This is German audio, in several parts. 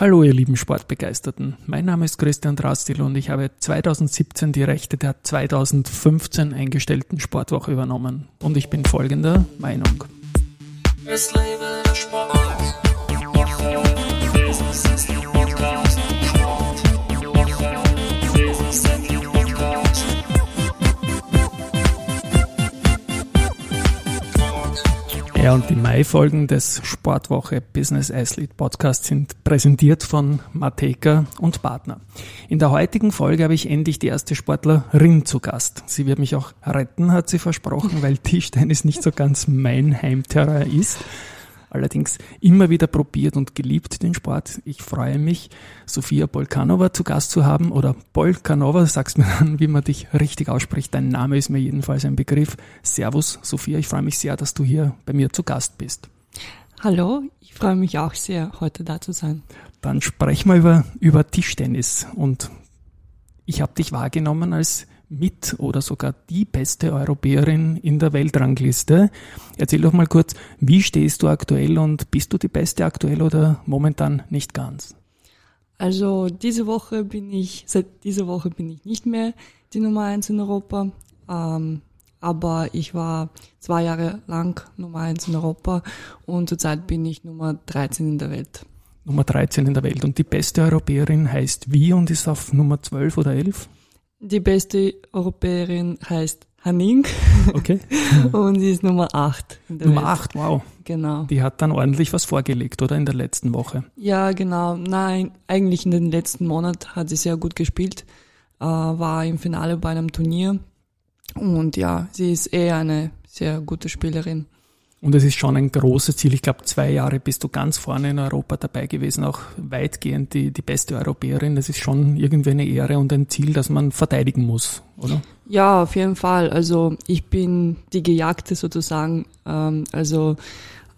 Hallo ihr lieben Sportbegeisterten, mein Name ist Christian Drastil und ich habe 2017 die Rechte der 2015 eingestellten Sportwoche übernommen und ich bin folgender Meinung. Es lebe der Sport. Ja, und die Mai-Folgen des Sportwoche Business Athlete Podcasts sind präsentiert von Mateka und Partner. In der heutigen Folge habe ich endlich die erste Sportlerin zu Gast. Sie wird mich auch retten, hat sie versprochen, weil Tischtennis nicht so ganz mein Heimterrain ist allerdings immer wieder probiert und geliebt, den Sport. Ich freue mich, Sofia Polkanova zu Gast zu haben oder Polkanova, sagst mir dann, wie man dich richtig ausspricht. Dein Name ist mir jedenfalls ein Begriff. Servus, Sophia, ich freue mich sehr, dass du hier bei mir zu Gast bist. Hallo, ich freue mich auch sehr, heute da zu sein. Dann sprechen wir über, über Tischtennis und ich habe dich wahrgenommen als mit oder sogar die beste Europäerin in der Weltrangliste. Erzähl doch mal kurz, wie stehst du aktuell und bist du die beste aktuell oder momentan nicht ganz? Also diese Woche bin ich, seit dieser Woche bin ich nicht mehr die Nummer eins in Europa. Ähm, aber ich war zwei Jahre lang Nummer eins in Europa und zurzeit bin ich Nummer 13 in der Welt. Nummer 13 in der Welt. Und die beste Europäerin heißt wie und ist auf Nummer 12 oder 11? Die beste Europäerin heißt Hanning. Okay. und sie ist Nummer 8. Nummer Welt. 8, wow. Genau. Die hat dann ordentlich was vorgelegt, oder? In der letzten Woche. Ja, genau. Nein, eigentlich in den letzten Monat hat sie sehr gut gespielt. Äh, war im Finale bei einem Turnier. Und ja, sie ist eher eine sehr gute Spielerin. Und es ist schon ein großes Ziel. Ich glaube, zwei Jahre bist du ganz vorne in Europa dabei gewesen, auch weitgehend die, die beste Europäerin. Das ist schon irgendwie eine Ehre und ein Ziel, das man verteidigen muss, oder? Ja, auf jeden Fall. Also ich bin die Gejagte sozusagen. Ähm, also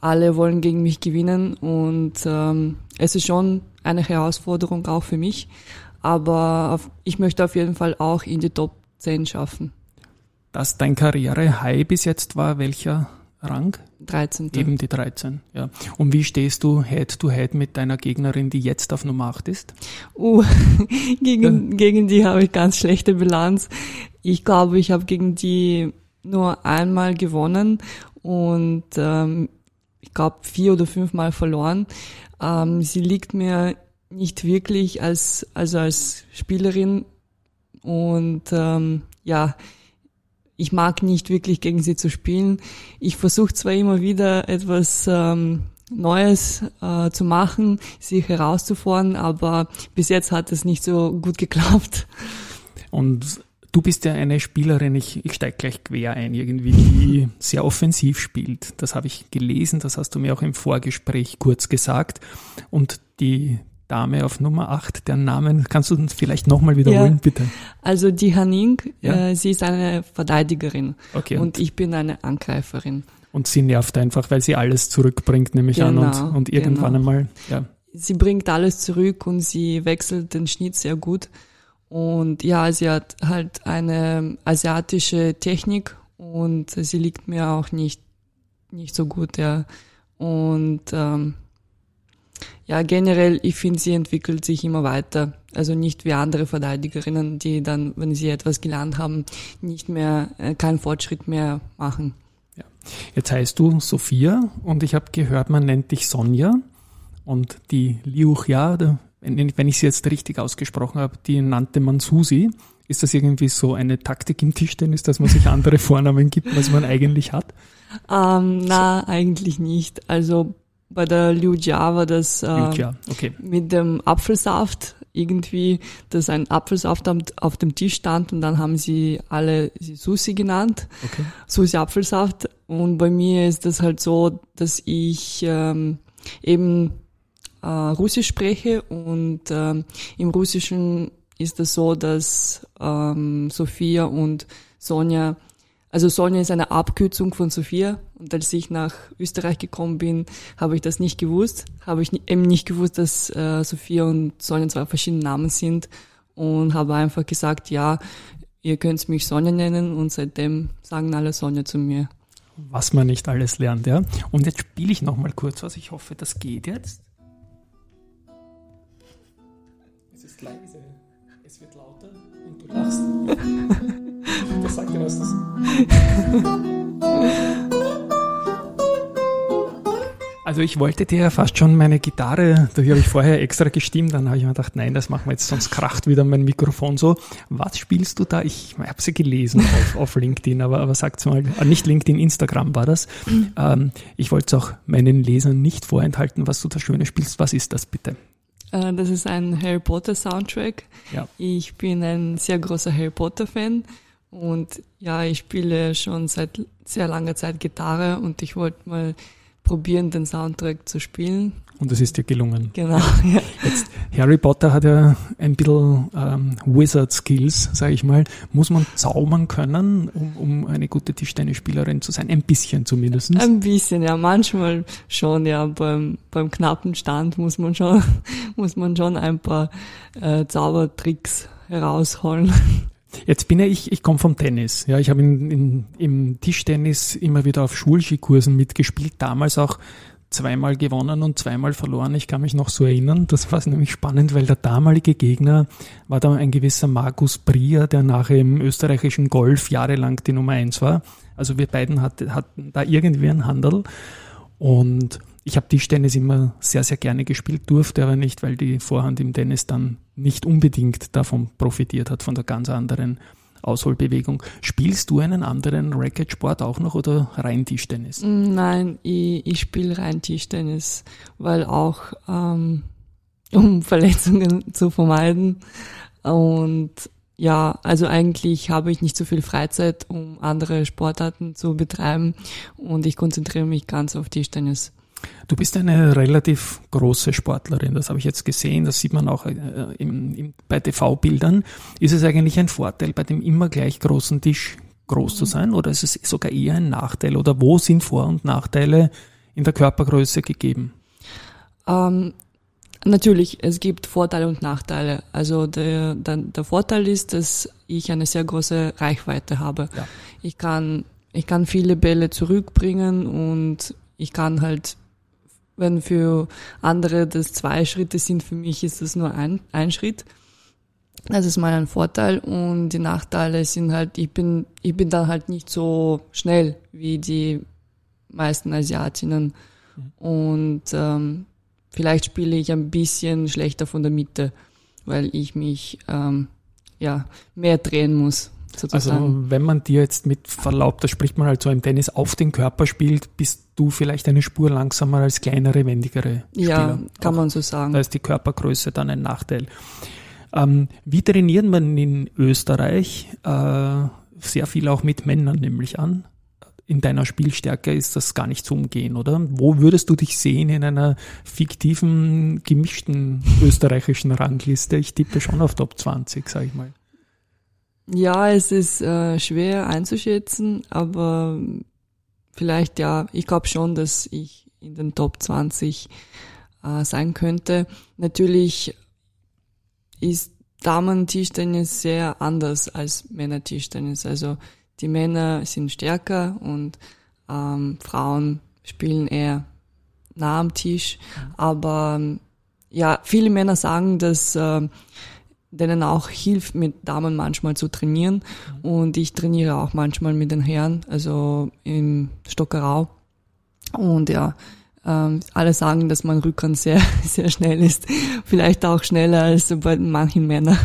alle wollen gegen mich gewinnen und ähm, es ist schon eine Herausforderung auch für mich. Aber ich möchte auf jeden Fall auch in die Top 10 schaffen. Dass dein Karriere-High bis jetzt war, welcher Rang? 13. Eben die 13, ja. Und wie stehst du Head-to-Head mit deiner Gegnerin, die jetzt auf Nummer 8 ist? Uh, gegen, ja. gegen die habe ich ganz schlechte Bilanz. Ich glaube, ich habe gegen die nur einmal gewonnen und ähm, ich glaube vier oder fünfmal verloren. Ähm, sie liegt mir nicht wirklich als, also als Spielerin und ähm, ja, ich mag nicht wirklich gegen sie zu spielen. Ich versuche zwar immer wieder etwas ähm, Neues äh, zu machen, sie herauszufordern, aber bis jetzt hat es nicht so gut geklappt. Und du bist ja eine Spielerin, ich, ich steige gleich quer ein, irgendwie, die sehr offensiv spielt. Das habe ich gelesen, das hast du mir auch im Vorgespräch kurz gesagt. Und die Dame auf Nummer 8, deren Namen kannst du uns vielleicht nochmal wiederholen, ja. bitte? Also die Haning, ja? äh, sie ist eine Verteidigerin okay, und, und, ich bin eine Angreiferin. Und sie nervt einfach, weil sie alles zurückbringt, nehme ich genau, an, und, und irgendwann genau. einmal, ja. Sie bringt alles zurück und sie wechselt den Schnitt sehr gut. Und ja, sie hat halt eine asiatische Technik und sie liegt mir auch nicht, nicht so gut, ja. Und ähm, ja, generell, ich finde, sie entwickelt sich immer weiter. Also nicht wie andere Verteidigerinnen, die dann, wenn sie etwas gelernt haben, nicht mehr, äh, keinen Fortschritt mehr machen. Ja. Jetzt heißt du Sophia und ich habe gehört, man nennt dich Sonja und die Liuchia, wenn ich sie jetzt richtig ausgesprochen habe, die nannte man Susi. Ist das irgendwie so eine Taktik im Tischtennis, dass man sich andere Vornamen gibt, als man eigentlich hat? Ähm, na, so. eigentlich nicht. Also bei der Liu Jia war das äh, okay. mit dem Apfelsaft irgendwie, dass ein Apfelsaft auf dem Tisch stand und dann haben sie alle sie Susi genannt, okay. Susi Apfelsaft. Und bei mir ist das halt so, dass ich ähm, eben äh, Russisch spreche und ähm, im Russischen ist es das so, dass ähm, Sophia und Sonja also Sonja ist eine Abkürzung von Sophia und als ich nach Österreich gekommen bin, habe ich das nicht gewusst. Habe ich eben nicht gewusst, dass äh, Sophia und Sonja zwei verschiedene Namen sind und habe einfach gesagt, ja, ihr könnt mich Sonja nennen und seitdem sagen alle Sonja zu mir. Was man nicht alles lernt, ja. Und jetzt spiele ich nochmal kurz was. Ich hoffe, das geht jetzt. Es ist leise, es wird lauter und du lachst. das sagt ja was. Das also ich wollte dir ja fast schon meine Gitarre, die habe ich vorher extra gestimmt, dann habe ich mir gedacht, nein, das machen wir jetzt, sonst kracht wieder mein Mikrofon so. Was spielst du da? Ich habe sie gelesen auf, auf LinkedIn, aber, aber sag's mal, äh, nicht LinkedIn, Instagram war das. Ähm, ich wollte es auch meinen Lesern nicht vorenthalten, was du da Schönes spielst. Was ist das bitte? Äh, das ist ein Harry Potter Soundtrack. Ja. Ich bin ein sehr großer Harry Potter Fan und ja, ich spiele schon seit sehr langer Zeit Gitarre und ich wollte mal probieren, den Soundtrack zu spielen. Und es ist dir gelungen. Genau. Ja. Jetzt, Harry Potter hat ja ein bisschen ähm, Wizard-Skills, sage ich mal. Muss man zaubern können, um, um eine gute Tischtennisspielerin zu sein? Ein bisschen zumindest. Ein bisschen, ja. Manchmal schon, ja. Beim, beim knappen Stand muss man schon, muss man schon ein paar äh, Zaubertricks herausholen. Jetzt bin ja ich, ich komme vom Tennis. Ja, ich habe in, in, im Tischtennis immer wieder auf Schulskikursen mitgespielt, damals auch zweimal gewonnen und zweimal verloren. Ich kann mich noch so erinnern. Das war nämlich spannend, weil der damalige Gegner war da ein gewisser Markus Brier, der nachher im österreichischen Golf jahrelang die Nummer eins war. Also wir beiden hatten, hatten da irgendwie einen Handel und ich habe Tischtennis immer sehr, sehr gerne gespielt, durfte aber nicht, weil die Vorhand im Tennis dann nicht unbedingt davon profitiert hat, von der ganz anderen Ausholbewegung. Spielst du einen anderen Racketsport auch noch oder rein Tischtennis? Nein, ich, ich spiele rein Tischtennis, weil auch ähm, um Verletzungen zu vermeiden. Und ja, also eigentlich habe ich nicht so viel Freizeit, um andere Sportarten zu betreiben und ich konzentriere mich ganz auf Tischtennis. Du bist eine relativ große Sportlerin, das habe ich jetzt gesehen, das sieht man auch äh, im, im, bei TV-Bildern. Ist es eigentlich ein Vorteil, bei dem immer gleich großen Tisch groß zu sein oder ist es sogar eher ein Nachteil oder wo sind Vor- und Nachteile in der Körpergröße gegeben? Ähm, natürlich, es gibt Vorteile und Nachteile. Also der, der, der, Vorteil ist, dass ich eine sehr große Reichweite habe. Ja. Ich kann ich kann viele Bälle zurückbringen und ich kann halt wenn für andere das zwei Schritte sind, für mich ist das nur ein, ein Schritt. Das ist mal ein Vorteil und die Nachteile sind halt, ich bin, ich bin dann halt nicht so schnell wie die meisten Asiatinnen und ähm, vielleicht spiele ich ein bisschen schlechter von der Mitte, weil ich mich ähm, ja mehr drehen muss. Sozusagen. Also wenn man dir jetzt mit Verlaub, da spricht man halt so im Tennis, auf den Körper spielt, bist du vielleicht eine Spur langsamer als kleinere, wendigere Spieler. Ja, kann Auch, man so sagen. Da ist die Körpergröße dann ein Nachteil. Ähm, wie trainiert man in Österreich? Äh, sehr viel auch mit Männern nämlich an. In deiner Spielstärke ist das gar nicht zu umgehen, oder? Wo würdest du dich sehen in einer fiktiven, gemischten österreichischen Rangliste? Ich tippe schon auf Top 20, sag ich mal. Ja, es ist äh, schwer einzuschätzen, aber vielleicht ja, ich glaube schon, dass ich in den Top 20 äh, sein könnte. Natürlich ist Damen-Tischtennis sehr anders als Männer-Tischtennis. Also die Männer sind stärker und ähm, Frauen spielen eher nah am Tisch. Aber ja, viele Männer sagen, dass äh, denen auch hilft, mit Damen manchmal zu trainieren. Und ich trainiere auch manchmal mit den Herren, also im Stockerau. Und ja, ähm, alle sagen, dass mein Rückhand sehr, sehr schnell ist. Vielleicht auch schneller als bei manchen Männern.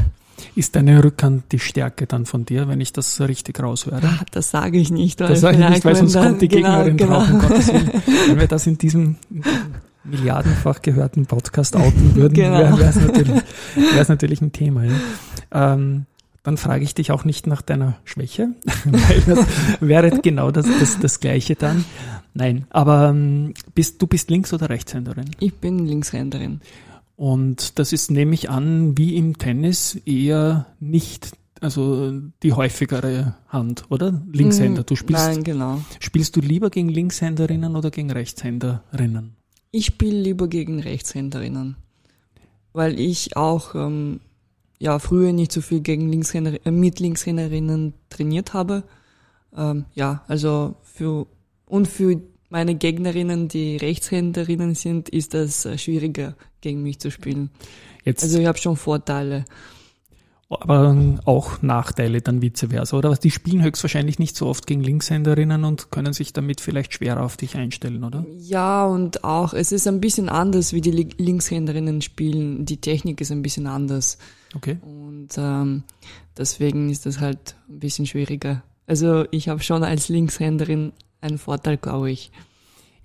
Ist deine Rückhand die Stärke dann von dir, wenn ich das richtig raushöre? Ah, das sage ich nicht. Weil das sage ich nicht, weil sonst kommt die genau, Gegnerin genau. drauf, um Willen. Wenn wir das in diesem milliardenfach gehörten Podcast outen würden, genau. wäre es natürlich, wär's natürlich ein Thema. Ja. Ähm, dann frage ich dich auch nicht nach deiner Schwäche, weil das wäre genau das, das, das Gleiche dann. Nein, aber ähm, bist, du bist Links- oder Rechtshänderin? Ich bin Linkshänderin. Und das ist, nehme ich an, wie im Tennis eher nicht also die häufigere Hand, oder? Linkshänder. Du spielst, Nein, genau. Spielst du lieber gegen Linkshänderinnen oder gegen Rechtshänderinnen? Ich spiele lieber gegen Rechtshänderinnen, weil ich auch ähm, ja früher nicht so viel gegen Linkshänder äh, mit Linkshänderinnen trainiert habe. Ähm, ja, also für und für meine Gegnerinnen, die Rechtshänderinnen sind, ist das äh, schwieriger, gegen mich zu spielen. Jetzt, also ich habe schon Vorteile. Aber auch Nachteile dann vice versa, oder? Die spielen höchstwahrscheinlich nicht so oft gegen Linkshänderinnen und können sich damit vielleicht schwerer auf dich einstellen, oder? Ja, und auch, es ist ein bisschen anders, wie die Linkshänderinnen spielen. Die Technik ist ein bisschen anders. Okay. Und ähm, deswegen ist das halt ein bisschen schwieriger. Also ich habe schon als Linkshänderin einen Vorteil, glaube ich.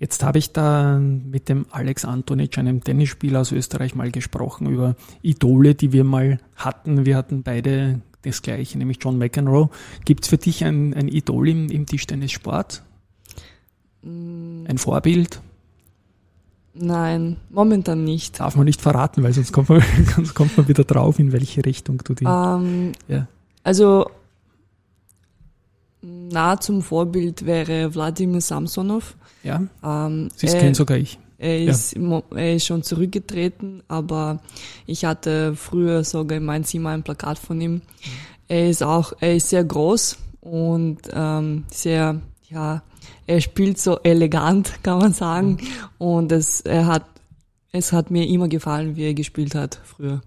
Jetzt habe ich da mit dem Alex Antonic, einem Tennisspieler aus Österreich, mal gesprochen über Idole, die wir mal hatten. Wir hatten beide das gleiche, nämlich John McEnroe. Gibt es für dich ein, ein Idol im, im Tischtennissport? Mm. Ein Vorbild? Nein, momentan nicht. Darf man nicht verraten, weil sonst kommt man, sonst kommt man wieder drauf, in welche Richtung du die. Um, ja. Also nah zum Vorbild wäre Wladimir Samsonov. Ja. Ähm, das kenne sogar ich. Er ist, ja. er ist schon zurückgetreten, aber ich hatte früher sogar in meinem Zimmer ein Plakat von ihm. Er ist auch, er ist sehr groß und ähm, sehr, ja, er spielt so elegant, kann man sagen. Und es, er hat, es hat mir immer gefallen, wie er gespielt hat früher.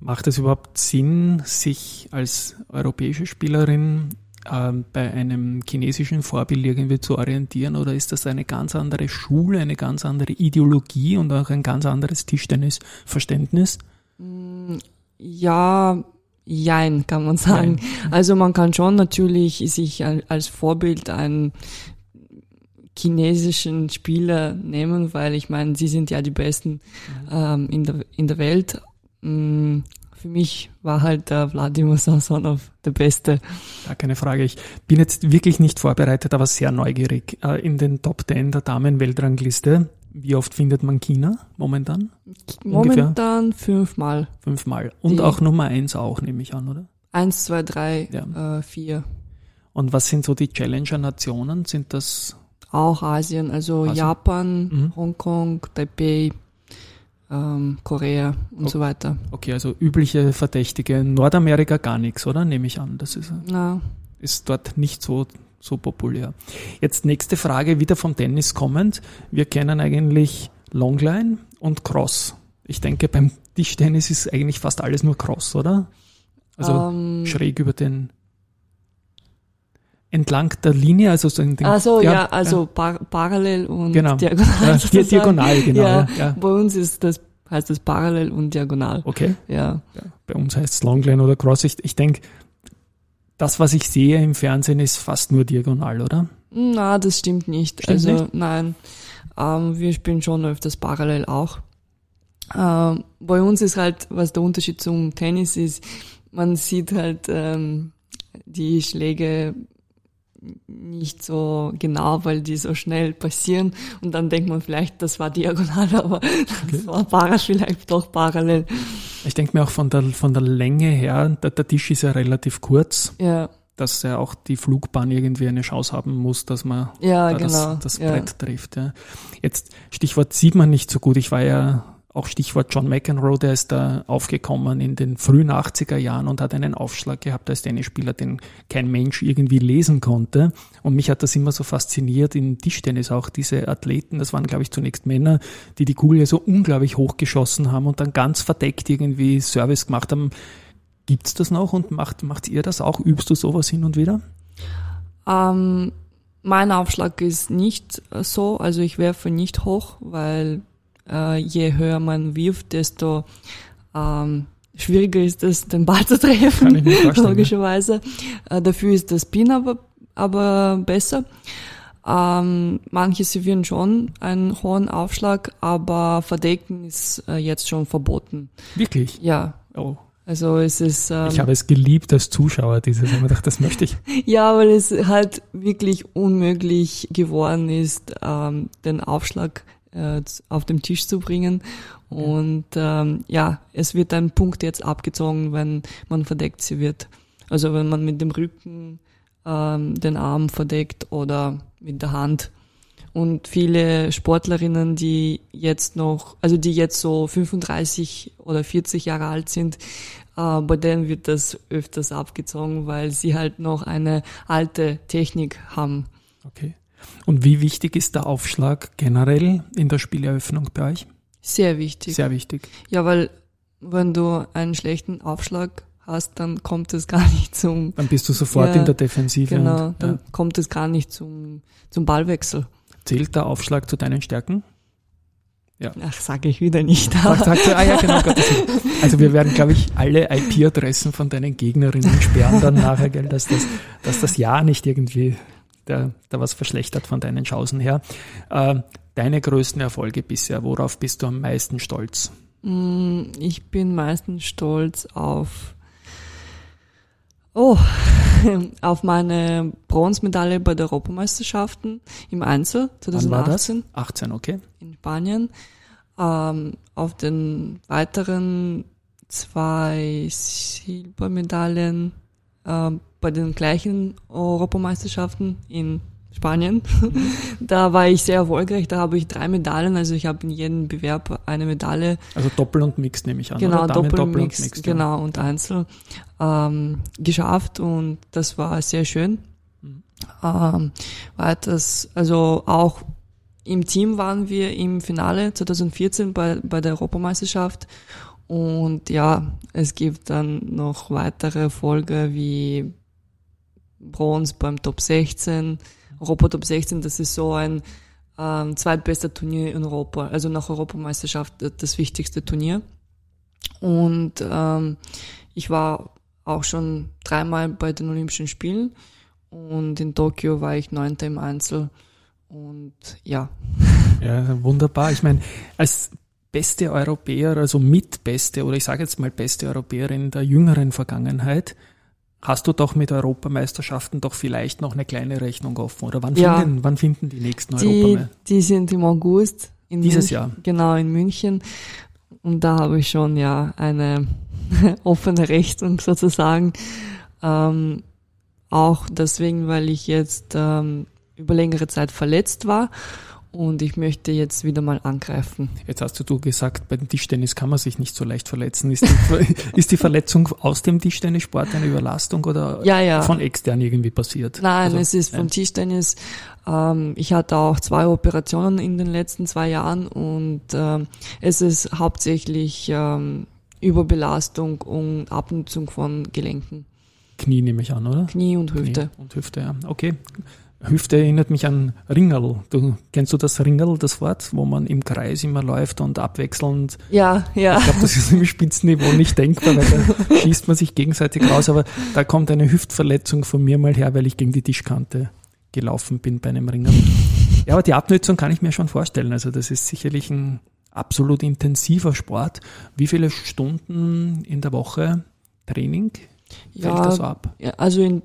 Macht es überhaupt Sinn, sich als europäische Spielerin ähm, bei einem chinesischen Vorbild irgendwie zu orientieren oder ist das eine ganz andere Schule, eine ganz andere Ideologie und auch ein ganz anderes Tischtennisverständnis? Mm, ja, jein, kann man sagen. Nein. Also man kann schon natürlich sich als Vorbild einen chinesischen Spieler nehmen, weil ich meine, sie sind ja die Besten ähm, in, der, in der Welt. Für mich war halt der Wladimir Samsonov der Beste. Ja, keine Frage. Ich bin jetzt wirklich nicht vorbereitet, aber sehr neugierig. Äh, in den Top 10 der Damen-Weltrangliste, wie oft findet man China momentan? Momentan Ungefähr? fünfmal. Fünfmal. Und Die auch Nummer eins auch, nehme ich an, oder? Eins, zwei, drei, ja. äh, vier. Und was sind so die Challenger-Nationen? Sind das? Auch Asien, also Asien? Japan, mhm. Hongkong, Taipei, ähm, Korea und okay. so weiter. Okay, also übliche Verdächtige. Nordamerika gar nichts, oder? Nehme ich an. Das ist, Na. ist dort nicht so, so populär. Jetzt nächste Frage, wieder vom Tennis kommend. Wir kennen eigentlich Longline und Cross. Ich denke, beim Tischtennis ist eigentlich fast alles nur Cross, oder? Also ähm. schräg über den entlang der Linie, also so in den, also ja, ja also. Par parallel und genau. diagonal. Ja, diagonal, genau. Ja, ja, Bei uns ist das heißt das parallel und diagonal. Okay. Ja. Bei uns heißt es Longline oder Cross. Ich, ich denke, das, was ich sehe im Fernsehen, ist fast nur diagonal, oder? Na, das stimmt nicht. Stimmt also nicht? nein, ähm, wir spielen schon öfters parallel auch. Ähm, bei uns ist halt, was der Unterschied zum Tennis ist, man sieht halt ähm, die Schläge nicht so genau, weil die so schnell passieren und dann denkt man vielleicht, das war diagonal, aber okay. das war parallel, vielleicht doch parallel. Ich denke mir auch von der, von der Länge her, der, der Tisch ist ja relativ kurz. Ja. Dass ja auch die Flugbahn irgendwie eine Chance haben muss, dass man ja, da genau. das, das Brett ja. trifft. Ja. Jetzt, Stichwort sieht man nicht so gut. Ich war ja auch Stichwort John McEnroe, der ist da aufgekommen in den frühen 80er Jahren und hat einen Aufschlag gehabt als Tennisspieler, den kein Mensch irgendwie lesen konnte. Und mich hat das immer so fasziniert in Tischtennis auch, diese Athleten, das waren glaube ich zunächst Männer, die die Kugel ja so unglaublich hochgeschossen haben und dann ganz verdeckt irgendwie Service gemacht haben. Gibt's das noch und macht, macht ihr das auch? Übst du sowas hin und wieder? Ähm, mein Aufschlag ist nicht so, also ich werfe nicht hoch, weil äh, je höher man wirft, desto ähm, schwieriger ist es, den Ball zu treffen, logischerweise. Äh, dafür ist das Pin aber, aber besser. Ähm, manche servieren schon einen hohen Aufschlag, aber Verdecken ist äh, jetzt schon verboten. Wirklich? Ja. Oh. Also es ist. Ähm, ich habe es geliebt als Zuschauer, dieses. Ich gedacht, das möchte ich. ja, weil es halt wirklich unmöglich geworden ist, ähm, den Aufschlag äh, auf dem Tisch zu bringen. Und ähm, ja, es wird ein Punkt jetzt abgezogen, wenn man verdeckt sie wird. Also wenn man mit dem Rücken ähm, den Arm verdeckt oder mit der Hand. Und viele Sportlerinnen, die jetzt noch, also die jetzt so 35 oder 40 Jahre alt sind, äh, bei denen wird das öfters abgezogen, weil sie halt noch eine alte Technik haben. Okay. Und wie wichtig ist der Aufschlag generell in der Spieleröffnung bei euch? Sehr wichtig. Sehr wichtig. Ja, weil wenn du einen schlechten Aufschlag hast, dann kommt es gar nicht zum. Dann bist du sofort ja, in der Defensive. Genau, und, dann kommt es gar nicht zum, zum Ballwechsel. Zählt der Aufschlag zu deinen Stärken? Ja. Ach, sage ich wieder nicht. Sag, sag, ah ja, genau. Also wir werden, glaube ich, alle IP-Adressen von deinen Gegnerinnen sperren dann nachher, gell, dass das, dass das Ja nicht irgendwie da, da was verschlechtert von deinen Chancen her. Äh, deine größten Erfolge bisher, worauf bist du am meisten stolz? Mm, ich bin meistens stolz auf Oh, auf meine Bronzemedaille bei der Europameisterschaften im Einzel 2018. Wann war das? 18, okay. In Spanien. Ähm, auf den weiteren zwei Silbermedaillen äh, bei den gleichen Europameisterschaften in Spanien. da war ich sehr erfolgreich. Da habe ich drei Medaillen. Also ich habe in jedem Bewerb eine Medaille. Also Doppel und Mixed nehme ich an. Genau, Doppel, Doppel, und Mixed, und Mixed genau und Einzel ähm, geschafft und das war sehr schön. Mhm. Ähm, weiters, also auch im Team waren wir im Finale 2014 bei, bei der Europameisterschaft und ja, es gibt dann noch weitere Erfolge wie Bronze beim Top 16, Europa Top 16, das ist so ein ähm, zweitbester Turnier in Europa, also nach Europameisterschaft das wichtigste Turnier. Und ähm, ich war auch schon dreimal bei den Olympischen Spielen und in Tokio war ich Neunter im Einzel und ja. Ja, wunderbar. Ich meine, als beste Europäer, also mitbeste oder ich sage jetzt mal beste Europäerin der jüngeren Vergangenheit, hast du doch mit Europameisterschaften doch vielleicht noch eine kleine Rechnung offen. Oder wann, ja. finden, wann finden die nächsten die, Europameister? Die sind im August. Dieses München, Jahr. Genau, in München. Und da habe ich schon ja eine offene Rechnung sozusagen. Ähm, auch deswegen, weil ich jetzt ähm, über längere Zeit verletzt war und ich möchte jetzt wieder mal angreifen. Jetzt hast du gesagt, bei dem Tischtennis kann man sich nicht so leicht verletzen. Ist die, ist die Verletzung aus dem Tischtennissport eine Überlastung oder ja, ja. von extern irgendwie passiert? Nein, also, es ist vom Tischtennis. Ähm, ich hatte auch zwei Operationen in den letzten zwei Jahren und ähm, es ist hauptsächlich ähm, Überbelastung und Abnutzung von Gelenken. Knie nehme ich an, oder? Knie und Hüfte. Knie und Hüfte, ja. Okay. Hüfte erinnert mich an Ringerl. Du kennst du das Ringerl, das Wort, wo man im Kreis immer läuft und abwechselnd. Ja, ja. Ich glaube, das ist im Spitzenniveau nicht denkbar, weil da schießt man sich gegenseitig raus. Aber da kommt eine Hüftverletzung von mir mal her, weil ich gegen die Tischkante gelaufen bin bei einem Ringerl. Ja, aber die Abnutzung kann ich mir schon vorstellen. Also das ist sicherlich ein absolut intensiver Sport. Wie viele Stunden in der Woche Training fällt ja, das ab? Ja, also in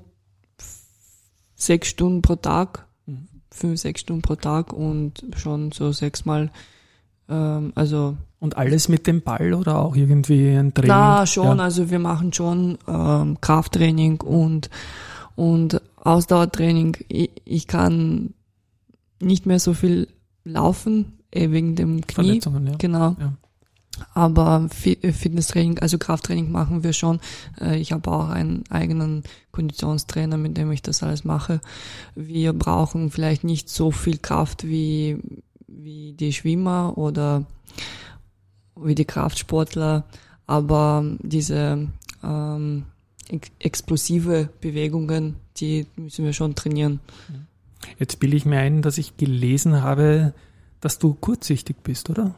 sechs Stunden pro Tag, mhm. fünf, sechs Stunden pro Tag und schon so sechsmal, ähm, also. Und alles mit dem Ball oder auch irgendwie ein Training? Na, schon, ja. also wir machen schon ähm, Krafttraining und, und Ausdauertraining. Ich, ich kann nicht mehr so viel laufen, eh wegen dem Knie. Verletzungen, ja. Genau. Ja. Aber äh, Fitnesstraining, also Krafttraining machen wir schon. Äh, ich habe auch einen eigenen Konditionstrainer, mit dem ich das alles mache. Wir brauchen vielleicht nicht so viel Kraft wie, wie die Schwimmer oder wie die Kraftsportler, aber diese ähm, ex explosive Bewegungen, die müssen wir schon trainieren. Jetzt bilde ich mir ein, dass ich gelesen habe, dass du kurzsichtig bist, oder?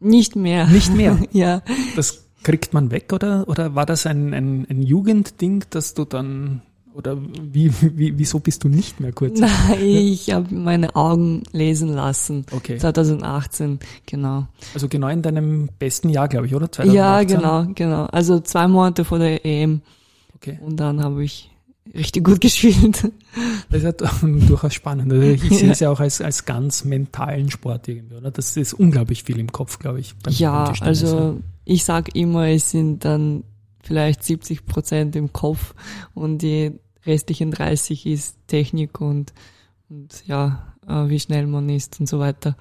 Nicht mehr. Nicht mehr? ja. Das kriegt man weg oder, oder war das ein, ein, ein Jugendding, dass du dann oder wie, wie, wieso bist du nicht mehr kurz? Nein, ich habe meine Augen lesen lassen. Okay. 2018, genau. Also genau in deinem besten Jahr, glaube ich, oder? 2018? Ja, genau, genau. Also zwei Monate vor der EM. Okay. Und dann habe ich richtig gut gespielt. Das ist ja durchaus spannend. Also ich sehe es ja auch als, als ganz mentalen Sport irgendwie, oder? Das ist unglaublich viel im Kopf, glaube ich. ja, also ich sag immer, es sind dann vielleicht 70 Prozent im Kopf und die restlichen 30 ist Technik und, und ja, äh, wie schnell man ist und so weiter.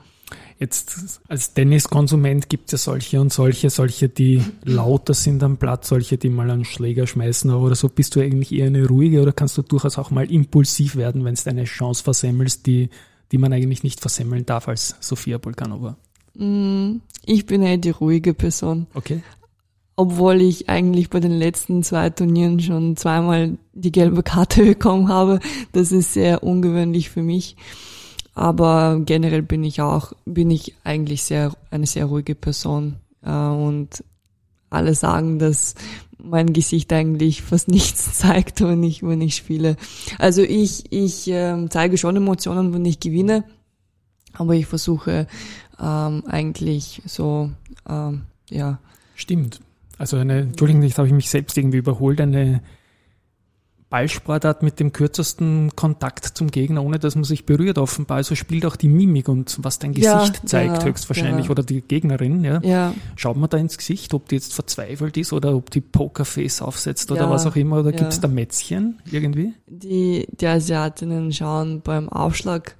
Jetzt als Tenniskonsument gibt es ja solche und solche, solche, die lauter sind am Platz, solche, die mal einen Schläger schmeißen oder so. Bist du eigentlich eher eine ruhige oder kannst du durchaus auch mal impulsiv werden, wenn es deine Chance versemmelst, die, die man eigentlich nicht versemmeln darf als Sofia Bolkanova? Mm, ich bin eher die ruhige Person. Okay. Obwohl ich eigentlich bei den letzten zwei Turnieren schon zweimal die gelbe Karte bekommen habe. Das ist sehr ungewöhnlich für mich. Aber generell bin ich auch, bin ich eigentlich sehr, eine sehr ruhige Person. Äh, und alle sagen, dass mein Gesicht eigentlich fast nichts zeigt, wenn ich, wenn ich spiele. Also ich, ich äh, zeige schon Emotionen, wenn ich gewinne, aber ich versuche ähm, eigentlich so, ähm, ja. Stimmt. Also eine, Entschuldigung, jetzt habe ich mich selbst irgendwie überholt, eine Ballsportart mit dem kürzesten Kontakt zum Gegner, ohne dass man sich berührt offenbar. Also spielt auch die Mimik und was dein Gesicht ja, zeigt ja, höchstwahrscheinlich ja. oder die Gegnerin. Ja. ja. Schaut man da ins Gesicht, ob die jetzt verzweifelt ist oder ob die Pokerface aufsetzt oder was auch immer oder gibt's da Mätzchen irgendwie? Die, die Asiatinnen schauen beim Aufschlag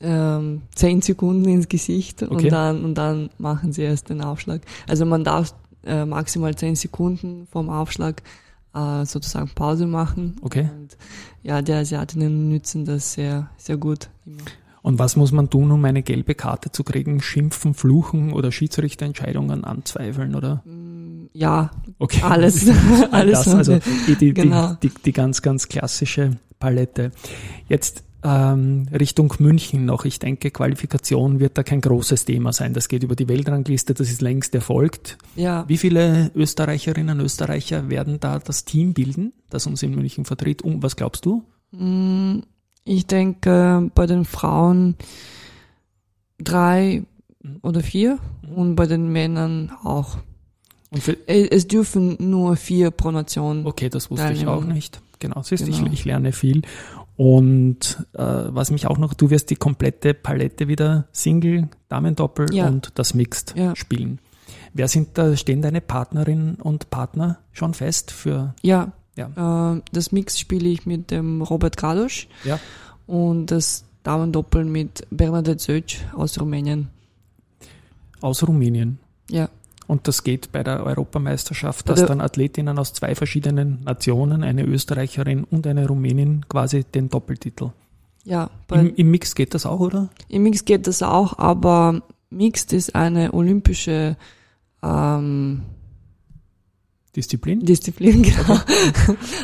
ähm, zehn Sekunden ins Gesicht okay. und dann und dann machen sie erst den Aufschlag. Also man darf äh, maximal zehn Sekunden vom Aufschlag äh, sozusagen Pause machen. Okay. Und ja, die Asiatinnen nützen das sehr, sehr gut. Und was muss man tun, um eine gelbe Karte zu kriegen? Schimpfen, fluchen oder Schiedsrichterentscheidungen anzweifeln, oder? Mm, ja, okay. alles. alles das, also die, die, genau. die, die, die ganz, ganz klassische Palette. Jetzt ähm, Richtung München noch. Ich denke, Qualifikation wird da kein großes Thema sein. Das geht über die Weltrangliste, das ist längst erfolgt. Ja. Wie viele Österreicherinnen und Österreicher werden da das Team bilden, das uns in München vertritt? Und was glaubst du? Mm, ich denke, bei den Frauen drei mhm. oder vier mhm. und bei den Männern auch. es dürfen nur vier pro Nation. Okay, das wusste ich auch nicht. Genau, siehst genau. Ich, ich lerne viel. Und äh, was mich auch noch, du wirst die komplette Palette wieder Single, Damendoppel ja. und das Mixed ja. spielen. Wer sind da, stehen deine Partnerinnen und Partner schon fest für? Ja, ja. Äh, das Mix spiele ich mit dem Robert Gradosch ja. und das Damendoppel mit Bernadette Söc aus Rumänien. Aus Rumänien? Ja. Und das geht bei der Europameisterschaft, dass dann Athletinnen aus zwei verschiedenen Nationen, eine Österreicherin und eine Rumänin, quasi den Doppeltitel. Ja. Im, Im Mix geht das auch, oder? Im Mix geht das auch, aber Mixed ist eine olympische ähm, Disziplin? Disziplin, genau.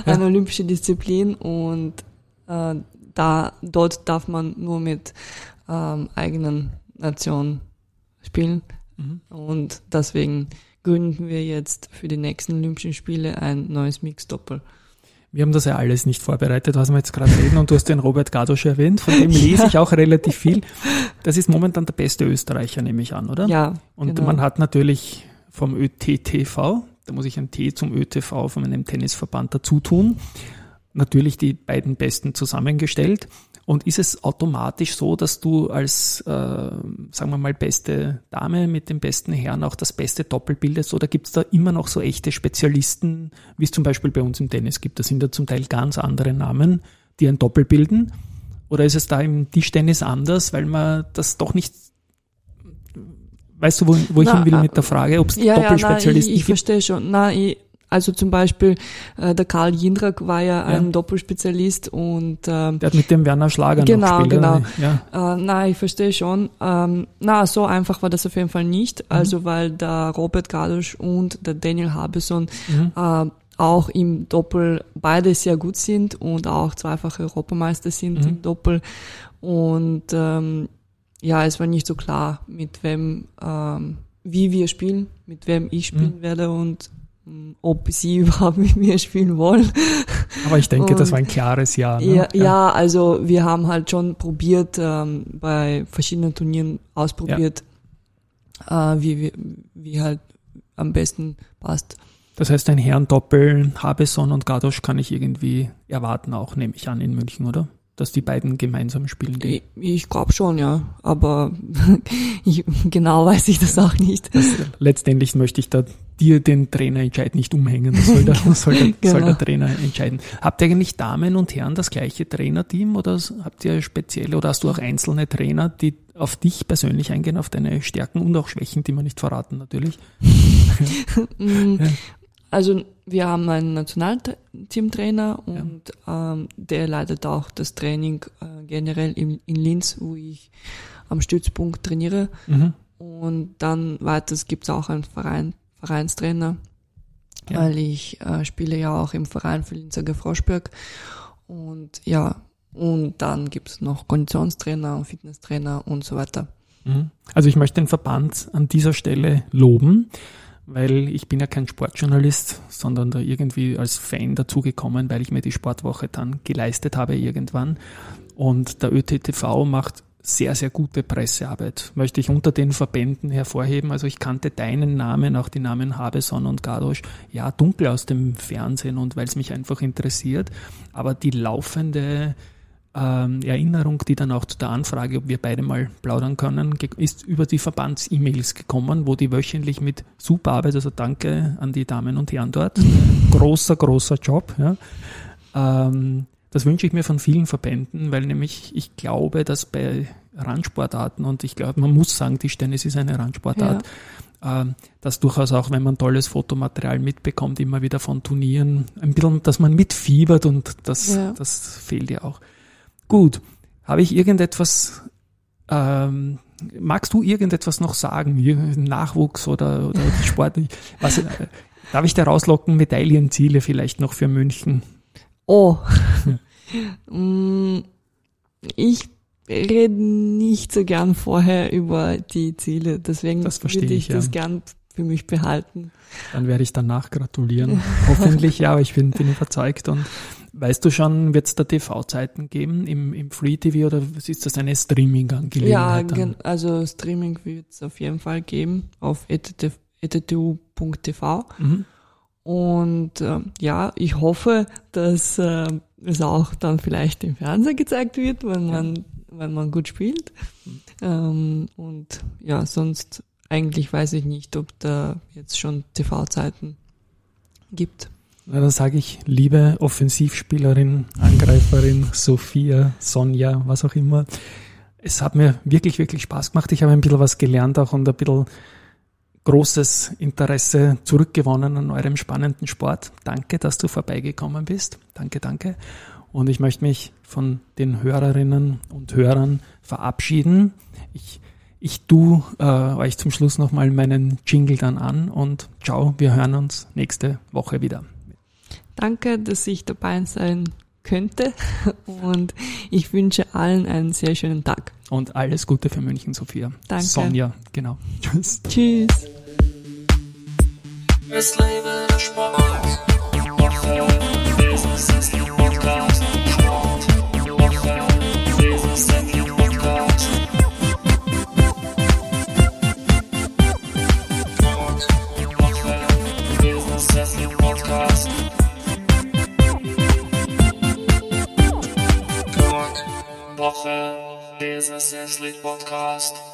eine ja. olympische Disziplin und äh, da dort darf man nur mit ähm, eigenen Nationen spielen. Mhm. Und deswegen gründen wir jetzt für die nächsten Olympischen Spiele ein neues Mixdoppel. Wir haben das ja alles nicht vorbereitet, was wir jetzt gerade reden. Und du hast den Robert Gadosch erwähnt, von dem lese ich auch relativ viel. Das ist momentan der beste Österreicher, nehme ich an, oder? Ja. Und genau. man hat natürlich vom ÖTTV, da muss ich ein T zum ÖTV von einem Tennisverband dazu tun, natürlich die beiden Besten zusammengestellt. Und ist es automatisch so, dass du als, äh, sagen wir mal, beste Dame mit dem besten Herrn auch das beste Doppel bildest? Oder gibt es da immer noch so echte Spezialisten, wie es zum Beispiel bei uns im Tennis gibt? Da sind ja zum Teil ganz andere Namen, die ein Doppel bilden. Oder ist es da im Tischtennis anders, weil man das doch nicht Weißt du, wo, wo ich na, hin will mit der Frage, ob es ja, Doppelspezialisten ja, na, ich, ich gibt? Ich verstehe schon. Na, ich, also zum Beispiel äh, der Karl Jindrak war ja, ja. ein Doppelspezialist und ähm, der hat mit dem Werner Schlager genau, noch gespielt. Genau, genau. Ja. Äh, na, ich verstehe schon. Ähm, na, so einfach war das auf jeden Fall nicht. Mhm. Also weil der Robert Gadusch und der Daniel Habeson mhm. äh, auch im Doppel beide sehr gut sind und auch zweifache Europameister sind mhm. im Doppel. Und ähm, ja, es war nicht so klar, mit wem, ähm, wie wir spielen, mit wem ich spielen mhm. werde und ob sie überhaupt mit mir spielen wollen. Aber ich denke, und das war ein klares Ja. Ne? Ja, ja. ja, also wir haben halt schon probiert, ähm, bei verschiedenen Turnieren ausprobiert, ja. äh, wie, wie, wie halt am besten passt. Das heißt, ein Herrendoppel, Habeson und Gadosch kann ich irgendwie erwarten, auch nehme ich an, in München, oder? Dass die beiden gemeinsam spielen? Ich, ich glaube schon, ja. Aber ich, genau weiß ich das auch nicht. Das, letztendlich möchte ich da dir den Trainerentscheid nicht umhängen. Das soll der, soll, der, genau. soll der Trainer entscheiden. Habt ihr eigentlich Damen und Herren das gleiche Trainerteam oder habt ihr spezielle oder hast du auch einzelne Trainer, die auf dich persönlich eingehen, auf deine Stärken und auch Schwächen, die man nicht verraten natürlich? Also wir haben einen Nationalteamtrainer und ja. ähm, der leitet auch das Training äh, generell in, in Linz, wo ich am Stützpunkt trainiere. Mhm. Und dann weiters gibt es auch einen Verein, Vereinstrainer, ja. weil ich äh, spiele ja auch im Verein für Linzer Gefroschberg. Und ja, und dann gibt es noch Konditionstrainer und Fitnesstrainer und so weiter. Mhm. Also ich möchte den Verband an dieser Stelle loben weil ich bin ja kein Sportjournalist, sondern da irgendwie als Fan dazugekommen, weil ich mir die Sportwoche dann geleistet habe irgendwann. Und der ÖTTV macht sehr, sehr gute Pressearbeit. Möchte ich unter den Verbänden hervorheben. Also ich kannte deinen Namen, auch die Namen Habeson und Gadosch, ja, dunkel aus dem Fernsehen und weil es mich einfach interessiert. Aber die laufende ähm, Erinnerung, die dann auch zu der Anfrage, ob wir beide mal plaudern können, ist über die Verbands-E-Mails gekommen, wo die wöchentlich mit super Arbeit, also danke an die Damen und Herren dort, großer, großer Job. Ja. Ähm, das wünsche ich mir von vielen Verbänden, weil nämlich ich glaube, dass bei Randsportarten und ich glaube, man muss sagen, Tischtennis ist eine Randsportart, ja. ähm, dass durchaus auch, wenn man tolles Fotomaterial mitbekommt, immer wieder von Turnieren, ein bisschen, dass man mitfiebert und das, ja. das fehlt ja auch. Gut, habe ich irgendetwas, ähm, magst du irgendetwas noch sagen? Nachwuchs oder, oder Sport? Was, äh, darf ich da rauslocken? Medaillenziele vielleicht noch für München? Oh, mm, ich rede nicht so gern vorher über die Ziele, deswegen würde ich, ich das gern für mich behalten. Dann werde ich danach gratulieren. Hoffentlich, ja, aber ich bin, bin überzeugt und Weißt du schon, wird es da TV-Zeiten geben im, im Free TV oder ist das eine Streaming-Angelegenheit? Ja, also Streaming wird es auf jeden Fall geben auf ettu.tv. Mhm. Und äh, ja, ich hoffe, dass äh, es auch dann vielleicht im Fernsehen gezeigt wird, wenn man, ja. wenn man gut spielt. Mhm. Ähm, und ja, sonst eigentlich weiß ich nicht, ob da jetzt schon TV-Zeiten gibt. Na, dann sage ich, liebe Offensivspielerin, Angreiferin, Sophia, Sonja, was auch immer. Es hat mir wirklich, wirklich Spaß gemacht. Ich habe ein bisschen was gelernt auch und ein bisschen großes Interesse zurückgewonnen an eurem spannenden Sport. Danke, dass du vorbeigekommen bist. Danke, danke. Und ich möchte mich von den Hörerinnen und Hörern verabschieden. Ich, ich tu äh, euch zum Schluss nochmal meinen Jingle dann an und ciao, wir hören uns nächste Woche wieder. Danke, dass ich dabei sein könnte und ich wünsche allen einen sehr schönen Tag. Und alles Gute für München, Sophia. Danke. Sonja, genau. Tschüss. Tschüss. Es lebe der Sport. Woche, dieses Sleep Podcast.